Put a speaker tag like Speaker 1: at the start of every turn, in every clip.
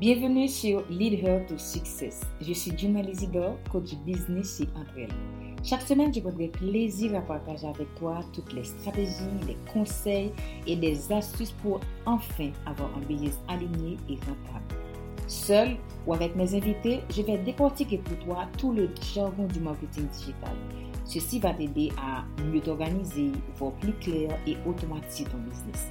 Speaker 1: Bienvenue sur Lead Her to Success. Je suis Juma Lizidor, coach business chez Entrel. Chaque semaine, je prendrai plaisir à partager avec toi toutes les stratégies, les conseils et des astuces pour enfin avoir un business aligné et rentable. Seul ou avec mes invités, je vais décortiquer pour toi tout le jargon du marketing digital. Ceci va t'aider à mieux t'organiser, voir plus clair et automatiser ton business.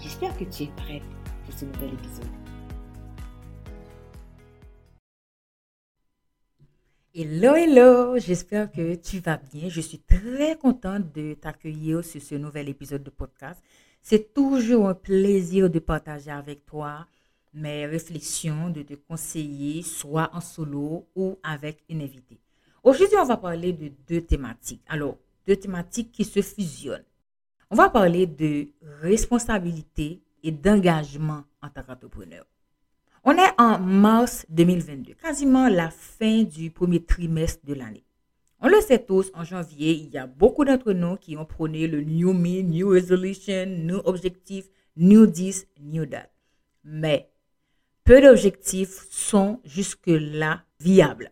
Speaker 1: J'espère que tu es prête pour ce nouvel épisode. Hello, hello, j'espère que tu vas bien. Je suis très contente de t'accueillir sur ce nouvel épisode de podcast. C'est toujours un plaisir de partager avec toi mes réflexions, de te conseiller, soit en solo ou avec une invitée. Aujourd'hui, on va parler de deux thématiques. Alors, deux thématiques qui se fusionnent. On va parler de responsabilité et d'engagement en tant qu'entrepreneur. On est en mars 2022, quasiment la fin du premier trimestre de l'année. On le sait tous, en janvier, il y a beaucoup d'entre nous qui ont prôné le New Me, New Resolution, New Objectif, New This, New That. Mais peu d'objectifs sont jusque-là viables.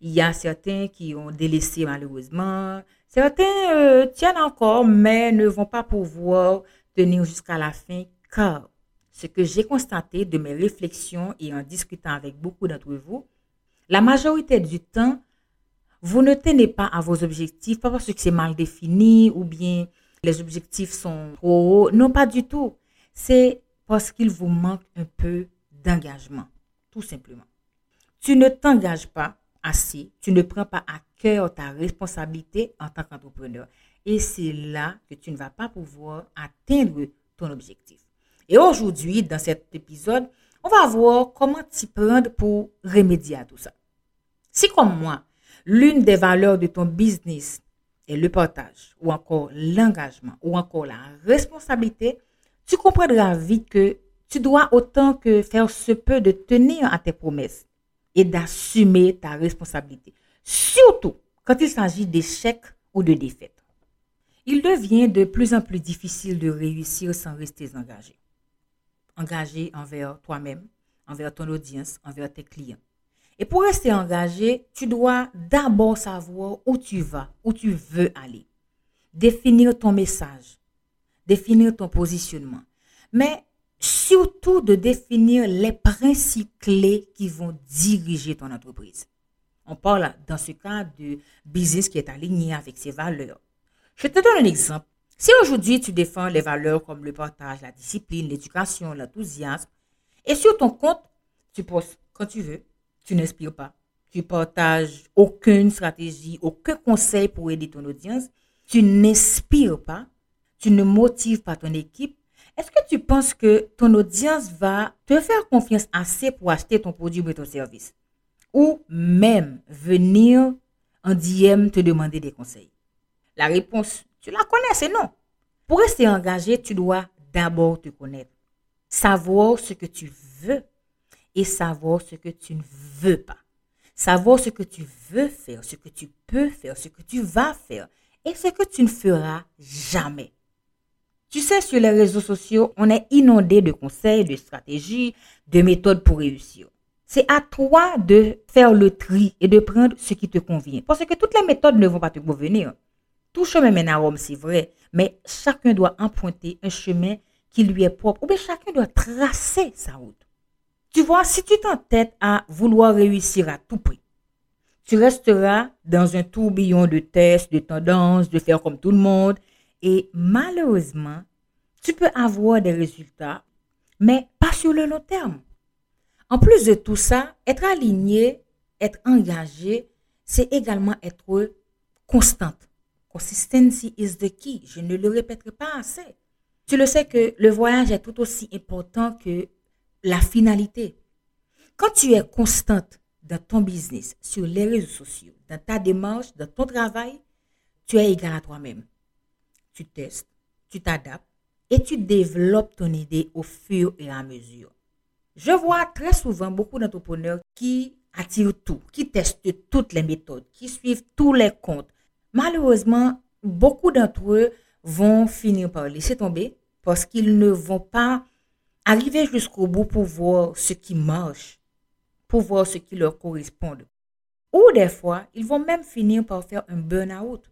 Speaker 1: Il y a certains qui ont délaissé malheureusement, certains euh, tiennent encore, mais ne vont pas pouvoir tenir jusqu'à la fin car ce que j'ai constaté de mes réflexions et en discutant avec beaucoup d'entre vous, la majorité du temps, vous ne tenez pas à vos objectifs, pas parce que c'est mal défini ou bien les objectifs sont trop hauts. Non, pas du tout. C'est parce qu'il vous manque un peu d'engagement, tout simplement. Tu ne t'engages pas assez, tu ne prends pas à cœur ta responsabilité en tant qu'entrepreneur. Et c'est là que tu ne vas pas pouvoir atteindre ton objectif. Et aujourd'hui, dans cet épisode, on va voir comment t'y prendre pour remédier à tout ça. Si comme moi, l'une des valeurs de ton business est le partage, ou encore l'engagement, ou encore la responsabilité, tu comprendras vite que tu dois autant que faire ce peu de tenir à tes promesses et d'assumer ta responsabilité, surtout quand il s'agit d'échecs ou de défaites. Il devient de plus en plus difficile de réussir sans rester engagé engagé envers toi-même, envers ton audience, envers tes clients. Et pour rester engagé, tu dois d'abord savoir où tu vas, où tu veux aller. Définir ton message, définir ton positionnement. Mais surtout de définir les principes clés qui vont diriger ton entreprise. On parle dans ce cas de business qui est aligné avec ses valeurs. Je te donne un exemple si aujourd'hui tu défends les valeurs comme le partage, la discipline, l'éducation, l'enthousiasme, et sur ton compte, tu postes quand tu veux, tu n'inspires pas, tu partages aucune stratégie, aucun conseil pour aider ton audience, tu n'inspires pas, tu ne motives pas ton équipe, est-ce que tu penses que ton audience va te faire confiance assez pour acheter ton produit ou ton service? Ou même venir en DM te demander des conseils? La réponse tu la connais, c'est non. Pour rester engagé, tu dois d'abord te connaître. Savoir ce que tu veux et savoir ce que tu ne veux pas. Savoir ce que tu veux faire, ce que tu peux faire, ce que tu vas faire et ce que tu ne feras jamais. Tu sais, sur les réseaux sociaux, on est inondé de conseils, de stratégies, de méthodes pour réussir. C'est à toi de faire le tri et de prendre ce qui te convient. Parce que toutes les méthodes ne vont pas te convenir. Tout chemin mène à Rome, c'est vrai, mais chacun doit emprunter un chemin qui lui est propre, ou bien chacun doit tracer sa route. Tu vois, si tu t'entêtes à vouloir réussir à tout prix, tu resteras dans un tourbillon de tests, de tendances, de faire comme tout le monde, et malheureusement, tu peux avoir des résultats, mais pas sur le long terme. En plus de tout ça, être aligné, être engagé, c'est également être constante. Consistency is the key. Je ne le répéterai pas assez. Tu le sais que le voyage est tout aussi important que la finalité. Quand tu es constante dans ton business, sur les réseaux sociaux, dans ta démarche, dans ton travail, tu es égal à toi-même. Tu testes, tu t'adaptes et tu développes ton idée au fur et à mesure. Je vois très souvent beaucoup d'entrepreneurs qui attirent tout, qui testent toutes les méthodes, qui suivent tous les comptes, Malheureusement, beaucoup d'entre eux vont finir par laisser tomber parce qu'ils ne vont pas arriver jusqu'au bout pour voir ce qui marche, pour voir ce qui leur correspond. Ou des fois, ils vont même finir par faire un burn-out.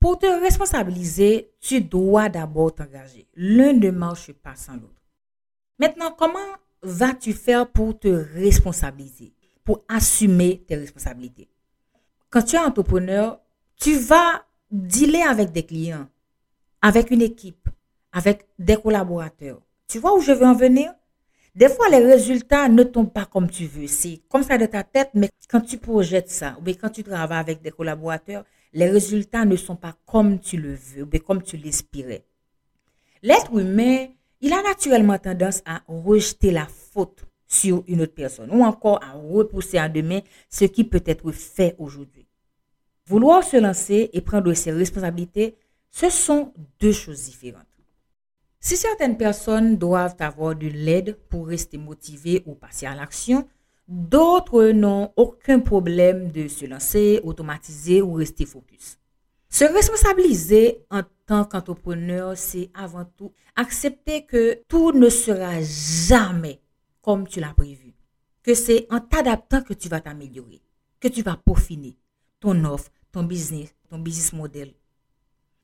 Speaker 1: Pour te responsabiliser, tu dois d'abord t'engager. L'un ne marche pas sans l'autre. Maintenant, comment vas-tu faire pour te responsabiliser, pour assumer tes responsabilités? Quand tu es entrepreneur, tu vas dealer avec des clients, avec une équipe, avec des collaborateurs. Tu vois où je veux en venir? Des fois, les résultats ne tombent pas comme tu veux. C'est comme ça de ta tête, mais quand tu projettes ça, ou quand tu travailles avec des collaborateurs, les résultats ne sont pas comme tu le veux, ou comme tu l'aspirais. L'être humain, il a naturellement tendance à rejeter la faute sur une autre personne, ou encore à repousser à demain ce qui peut être fait aujourd'hui. Vouloir se lancer et prendre ses responsabilités, ce sont deux choses différentes. Si certaines personnes doivent avoir de l'aide pour rester motivées ou passer à l'action, d'autres n'ont aucun problème de se lancer, automatiser ou rester focus. Se responsabiliser en tant qu'entrepreneur, c'est avant tout accepter que tout ne sera jamais comme tu l'as prévu. Que c'est en t'adaptant que tu vas t'améliorer, que tu vas peaufiner ton offre, ton business, ton business model.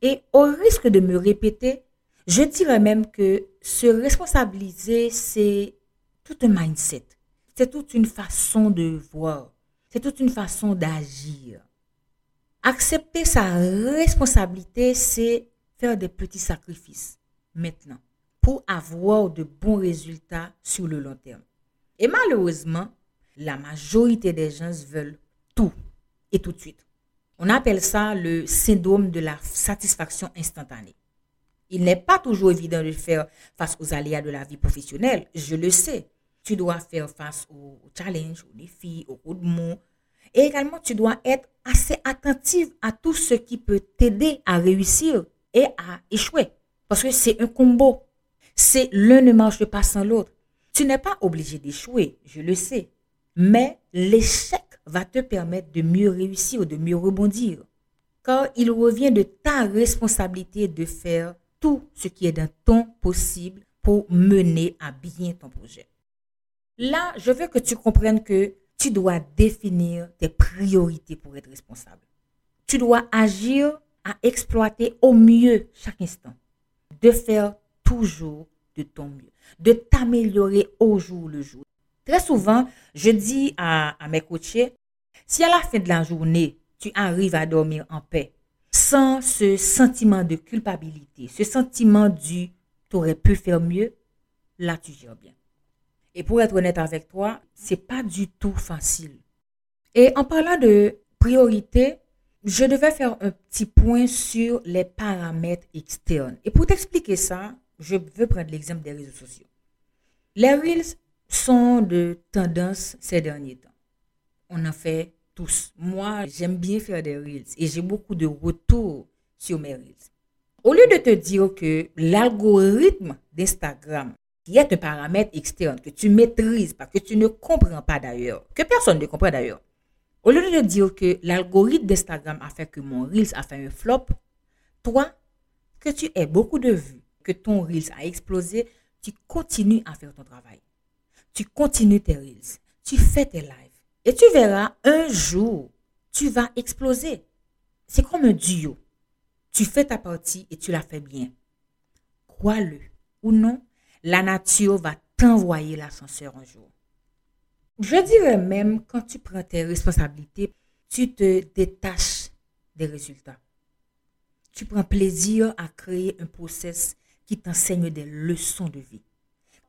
Speaker 1: Et au risque de me répéter, je dirais même que se responsabiliser, c'est tout un mindset. C'est toute une façon de voir. C'est toute une façon d'agir. Accepter sa responsabilité, c'est faire des petits sacrifices maintenant pour avoir de bons résultats sur le long terme. Et malheureusement, la majorité des gens veulent tout et tout de suite. On appelle ça le syndrome de la satisfaction instantanée. Il n'est pas toujours évident de faire face aux aléas de la vie professionnelle, je le sais. Tu dois faire face aux challenges, aux défis, aux coups de mots. Et également, tu dois être assez attentif à tout ce qui peut t'aider à réussir et à échouer. Parce que c'est un combo. C'est l'un ne marche pas sans l'autre. Tu n'es pas obligé d'échouer, je le sais. Mais l'échec va te permettre de mieux réussir, ou de mieux rebondir. Car il revient de ta responsabilité de faire tout ce qui est d'un ton possible pour mener à bien ton projet. Là, je veux que tu comprennes que tu dois définir tes priorités pour être responsable. Tu dois agir à exploiter au mieux chaque instant, de faire toujours de ton mieux, de t'améliorer au jour le jour. Très souvent, je dis à, mes coachés, si à la fin de la journée, tu arrives à dormir en paix, sans ce sentiment de culpabilité, ce sentiment du tu aurais pu faire mieux, là tu gères bien. Et pour être honnête avec toi, c'est pas du tout facile. Et en parlant de priorité, je devais faire un petit point sur les paramètres externes. Et pour t'expliquer ça, je veux prendre l'exemple des réseaux sociaux. Les Reels sont de tendance ces derniers temps. On en fait tous. Moi, j'aime bien faire des Reels et j'ai beaucoup de retours sur mes Reels. Au lieu de te dire que l'algorithme d'Instagram, qui est un paramètre externe que tu maîtrises, parce que tu ne comprends pas d'ailleurs, que personne ne comprend d'ailleurs, au lieu de te dire que l'algorithme d'Instagram a fait que mon Reels a fait un flop, toi, que tu aies beaucoup de vues, que ton Reels a explosé, tu continues à faire ton travail. Tu continues tes Reels. Tu fais tes lives. Et tu verras, un jour, tu vas exploser. C'est comme un duo. Tu fais ta partie et tu la fais bien. Crois-le ou non, la nature va t'envoyer l'ascenseur un jour. Je dirais même, quand tu prends tes responsabilités, tu te détaches des résultats. Tu prends plaisir à créer un process qui t'enseigne des leçons de vie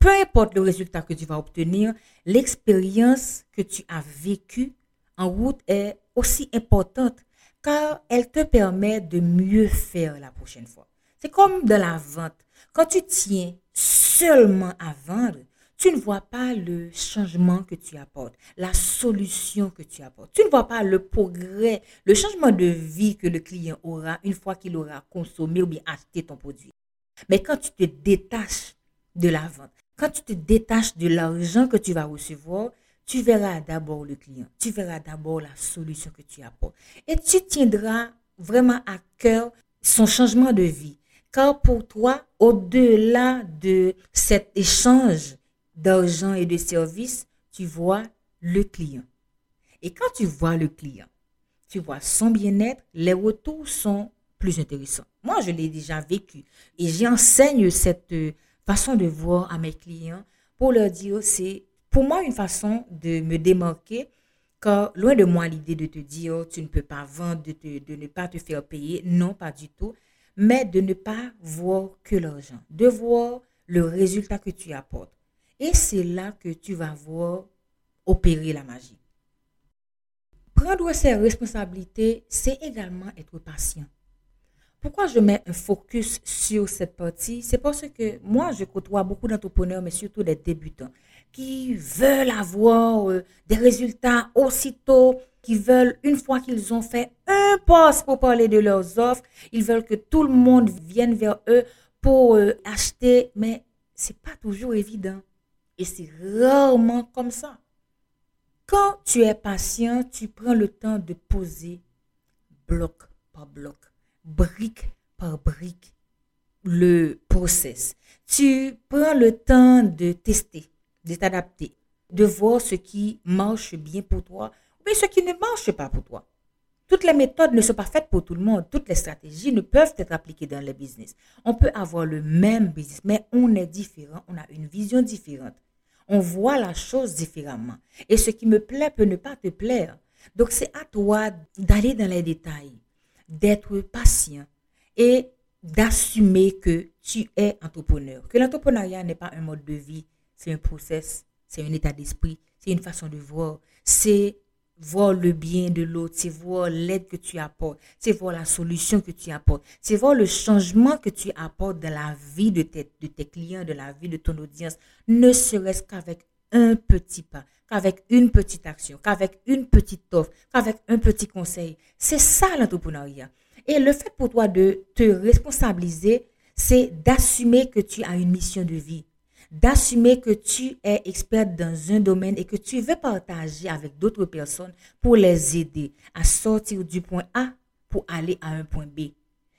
Speaker 1: peu importe le résultat que tu vas obtenir, l'expérience que tu as vécue en route est aussi importante car elle te permet de mieux faire la prochaine fois. C'est comme dans la vente. Quand tu tiens seulement à vendre, tu ne vois pas le changement que tu apportes, la solution que tu apportes. Tu ne vois pas le progrès, le changement de vie que le client aura une fois qu'il aura consommé ou bien acheté ton produit. Mais quand tu te détaches de la vente, quand tu te détaches de l'argent que tu vas recevoir, tu verras d'abord le client, tu verras d'abord la solution que tu apportes. Et tu tiendras vraiment à cœur son changement de vie, Car pour toi, au-delà de cet échange d'argent et de services, tu vois le client. Et quand tu vois le client, tu vois son bien-être, les retours sont plus intéressants. Moi, je l'ai déjà vécu et j'enseigne cette façon de voir à mes clients pour leur dire, c'est pour moi une façon de me démarquer car loin de moi l'idée de te dire tu ne peux pas vendre, de, de ne pas te faire payer, non, pas du tout, mais de ne pas voir que l'argent, de voir le résultat que tu apportes. Et c'est là que tu vas voir opérer la magie. Prendre ses responsabilités, c'est également être patient. Pourquoi je mets un focus sur cette partie? C'est parce que moi, je côtoie beaucoup d'entrepreneurs, mais surtout des débutants, qui veulent avoir euh, des résultats aussitôt, qui veulent, une fois qu'ils ont fait un poste pour parler de leurs offres, ils veulent que tout le monde vienne vers eux pour euh, acheter, mais c'est pas toujours évident. Et c'est rarement comme ça. Quand tu es patient, tu prends le temps de poser bloc par bloc, brique par brique, le process. Tu prends le temps de tester, de t'adapter, de voir ce qui marche bien pour toi, mais ce qui ne marche pas pour toi. Toutes les méthodes ne sont pas faites pour tout le monde. Toutes les stratégies ne peuvent être appliquées dans le business. On peut avoir le même business, mais on est différent, on a une vision différente. On voit la chose différemment. Et ce qui me plaît peut ne pas te plaire. Donc c'est à toi d'aller dans les détails, d'être patient et d'assumer que tu es entrepreneur. Que l'entrepreneuriat n'est pas un mode de vie, c'est un process, c'est un état d'esprit, c'est une façon de voir, c'est voir le bien de l'autre, c'est voir l'aide que tu apportes, c'est voir la solution que tu apportes, c'est voir le changement que tu apportes dans la vie de tes, clients, de la vie de ton audience, ne serait-ce qu'avec un petit pas, qu'avec une petite action, qu'avec une petite offre, qu'avec un petit conseil. C'est ça l'entrepreneuriat. Et le fait pour toi de te responsabiliser, c'est d'assumer que tu as une mission de vie d'assumer que tu es experte dans un domaine et que tu veux partager avec d'autres personnes pour les aider à sortir du point A pour aller à un point B.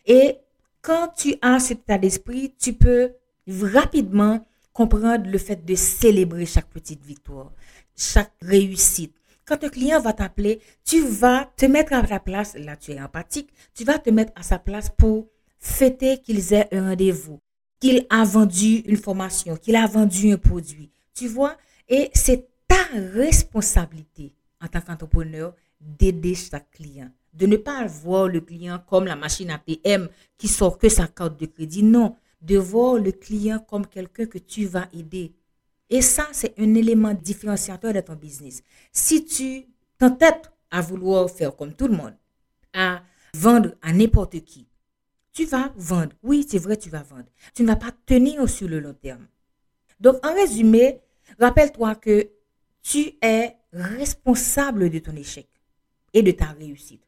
Speaker 1: Et quand tu as cet état d'esprit, tu peux rapidement comprendre le fait de célébrer chaque petite victoire, chaque réussite. Quand un client va t'appeler, tu vas te mettre à ta place, là tu es empathique, tu vas te mettre à sa place pour fêter qu'ils aient un rendez-vous, qu'il a vendu une formation, qu'il a vendu un produit. Tu vois? Et c'est ta responsabilité en tant qu'entrepreneur d'aider chaque client. De ne pas voir le client comme la machine ATM qui sort que sa carte de crédit. Non, de voir le client comme quelqu'un que tu vas aider. Et ça, c'est un élément différenciateur de ton business. Si tu t'entêtes à vouloir faire comme tout le monde, à vendre à n'importe qui, tu vas vendre. Oui, c'est vrai, tu vas vendre. Tu ne vas pas tenir sur le long terme. Donc, en résumé, rappelle-toi que tu es responsable de ton échec et de ta réussite.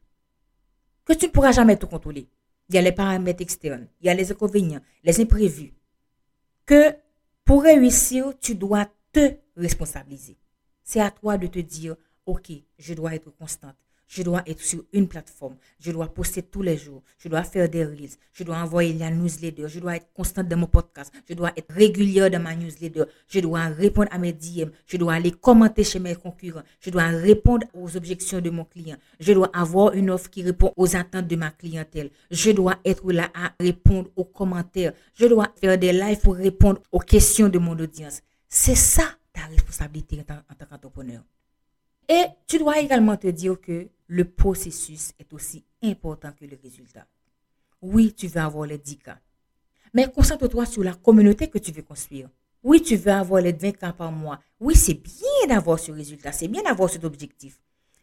Speaker 1: Que tu ne pourras jamais tout contrôler. Il y a les paramètres externes, il y a les inconvénients, les imprévus. Que pour réussir, tu dois te responsabiliser. C'est à toi de te dire, OK, je dois être constante. Je dois être sur une plateforme. Je dois poster tous les jours. Je dois faire des reels. Je dois envoyer la newsletter. Je dois être constante dans mon podcast. Je dois être régulière dans ma newsletter. Je dois répondre à mes DM. Je dois aller commenter chez mes concurrents. Je dois répondre aux objections de mon client. Je dois avoir une offre qui répond aux attentes de ma clientèle. Je dois être là à répondre aux commentaires. Je dois faire des lives pour répondre aux questions de mon audience. C'est ça ta responsabilité en tant qu'entrepreneur. Et tu dois également te dire que le processus est aussi important que le résultat. Oui, tu veux avoir les 10 cas. Mais concentre-toi sur la communauté que tu veux construire. Oui, tu veux avoir les 20 cas par mois. Oui, c'est bien d'avoir ce résultat, c'est bien d'avoir cet objectif.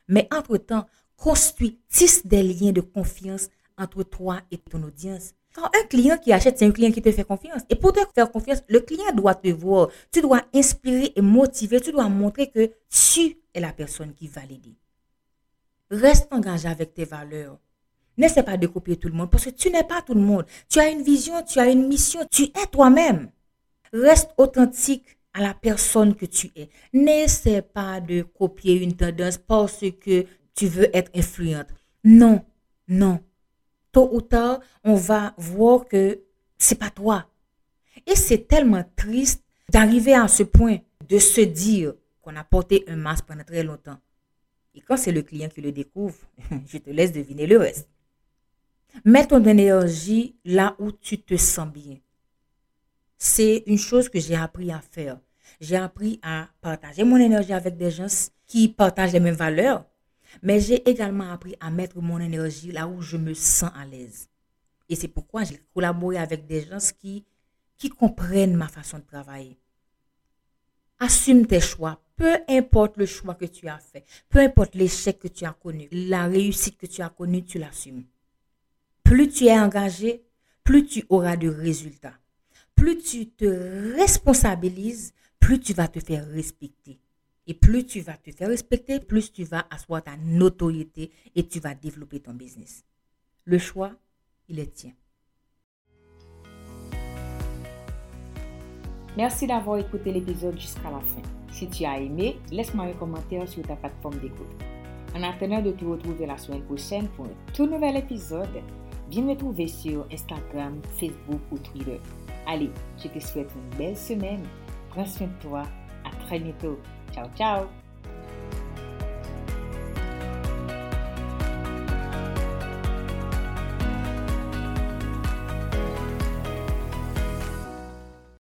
Speaker 1: Mais entre-temps, construis, tisse des liens de confiance entre toi et ton audience. Quand un client qui achète, c'est un client qui te fait confiance. Et pour te faire confiance, le client doit te voir. Tu dois inspirer et motiver. Tu dois montrer que tu es la personne qui va l'aider. Reste engagé avec tes valeurs. N'essaie pas de copier tout le monde parce que tu n'es pas tout le monde. Tu as une vision, tu as une mission, tu es toi-même. Reste authentique à la personne que tu es. N'essaie pas de copier une tendance parce que tu veux être influente. Non, non. Tôt ou tard, on va voir que c'est pas toi. Et c'est tellement triste d'arriver à ce point de se dire qu'on a porté un masque pendant très longtemps. Et quand c'est le client qui le découvre, je te laisse deviner le reste. Mets ton énergie là où tu te sens bien. C'est une chose que j'ai appris à faire. J'ai appris à partager mon énergie avec des gens qui partagent les mêmes valeurs, mais j'ai également appris à mettre mon énergie là où je me sens à l'aise. Et c'est pourquoi j'ai collaboré avec des gens qui, comprennent ma façon de travailler. Assume tes choix, peu importe le choix que tu as fait, peu importe l'échec que tu as connu, la réussite que tu as connue, tu l'assumes. Plus tu es engagé, plus tu auras de résultats. Plus tu te responsabilises, plus tu vas te faire respecter. Et plus tu vas te faire respecter, plus tu vas asseoir ta notoriété et tu vas développer ton business. Le choix, il est tien. Merci d'avoir écouté l'épisode jusqu'à la fin. Si tu as aimé, laisse-moi un commentaire sur ta plateforme d'écoute. En attendant de te retrouver la semaine prochaine pour un tout nouvel épisode, viens me trouver sur Instagram, Facebook ou Twitter. Allez, je te souhaite une belle semaine. Prends soin de toi. À très bientôt. Ciao, ciao.